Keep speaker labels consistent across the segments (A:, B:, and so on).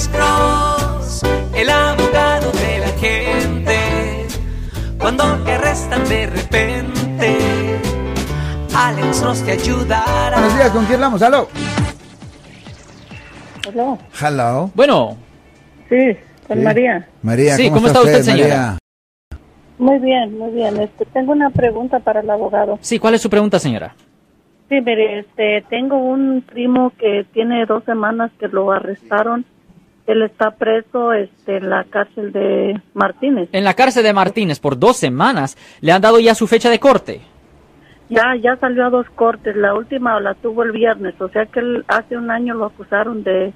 A: Alex Cross, el abogado de la gente. Cuando te arrestan de repente, Alex Cross te ayudará.
B: Buenos días, ¿con quién hablamos? ¿Aló?
C: Hello.
B: Hello.
D: Bueno,
C: Sí, con
B: Sí.
C: María.
B: María,
D: Sí,
B: ¿cómo,
D: ¿cómo está usted, señora?
B: María?
C: Muy bien, muy bien. Este, tengo una pregunta para el abogado.
D: sí, ¿cuál es su pregunta, señora?
C: Sí, mire, este, tengo un primo que tiene dos semanas que lo arrestaron. Él está preso este, en la cárcel de Martínez.
D: En la cárcel de Martínez por dos semanas le han dado ya su fecha de corte.
C: Ya, ya salió a dos cortes. La última la tuvo el viernes. O sea que él, hace un año lo acusaron de,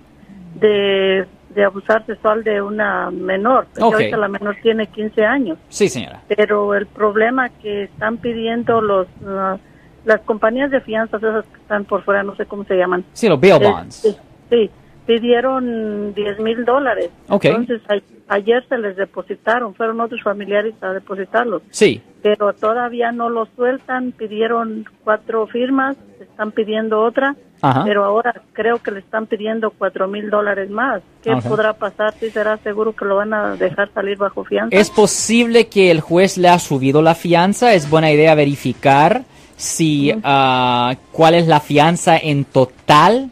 C: de, de abusar sexual de una menor. Porque
D: Ok.
C: ahorita la menor tiene 15 años.
D: Sí, señora.
C: pero el problema que están pidiendo los ah, las compañías de fianzas esas que están por fuera no sé cómo se llaman
D: Sí, los bail bonds.
C: Este, sí pidieron 10 mil dólares
D: Ok.
C: entonces a- ayer se les depositaron fueron otros familiares a depositarlos
D: Sí.
C: pero todavía no los sueltan pidieron cuatro firmas están pidiendo otra
D: Ajá.
C: pero ahora creo que le están pidiendo cuatro mil dólares más ¿qué
D: Ok.
C: podrá pasar? ¿Sí será seguro que lo van a dejar salir bajo fianza?
D: Es posible que el juez le ha subido la fianza. Es buena idea verificar si ah, cuál es la fianza en total.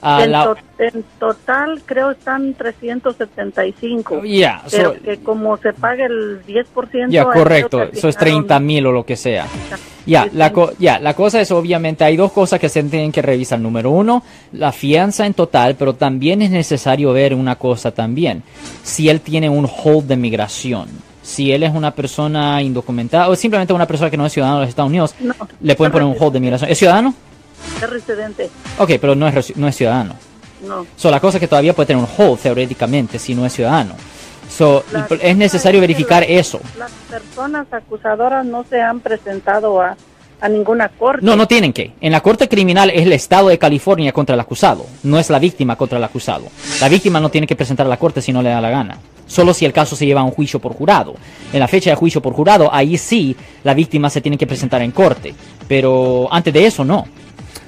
D: Ah,
C: en,
D: la-
C: to- en total creo están 375.
D: Ya,
C: pero
D: so-
C: que como se paga el 10%.
D: Ya, correcto. Eso es
C: asignaron-
D: 30 mil o lo que sea. Ya, la, co- ya, la cosa es obviamente hay dos cosas que se tienen que revisar. Número uno, la fianza en total, pero también es necesario ver una cosa también. Si él tiene un hold de migración. Si él es una persona indocumentada o simplemente una persona que no es ciudadano de los Estados Unidos,
C: No,
D: le pueden poner un hold de migración. ¿Es ciudadano?
C: Es residente.
D: Ok, pero no es, no es ciudadano.
C: No.
D: So, la cosa es que todavía puede tener un hold teóricamente si no es ciudadano. So, es necesario verificar
C: la-
D: eso.
C: Las personas acusadoras no se han presentado a, a ninguna corte.
D: No, no tienen que. En la corte criminal es el Estado de California contra el acusado, no es la víctima contra el acusado. La víctima no tiene que presentar a la corte si no le da la gana. Solo si el caso se lleva a un juicio por jurado. En la fecha de juicio por jurado, ahí sí la víctima se tiene que presentar en corte. Pero antes de eso, no.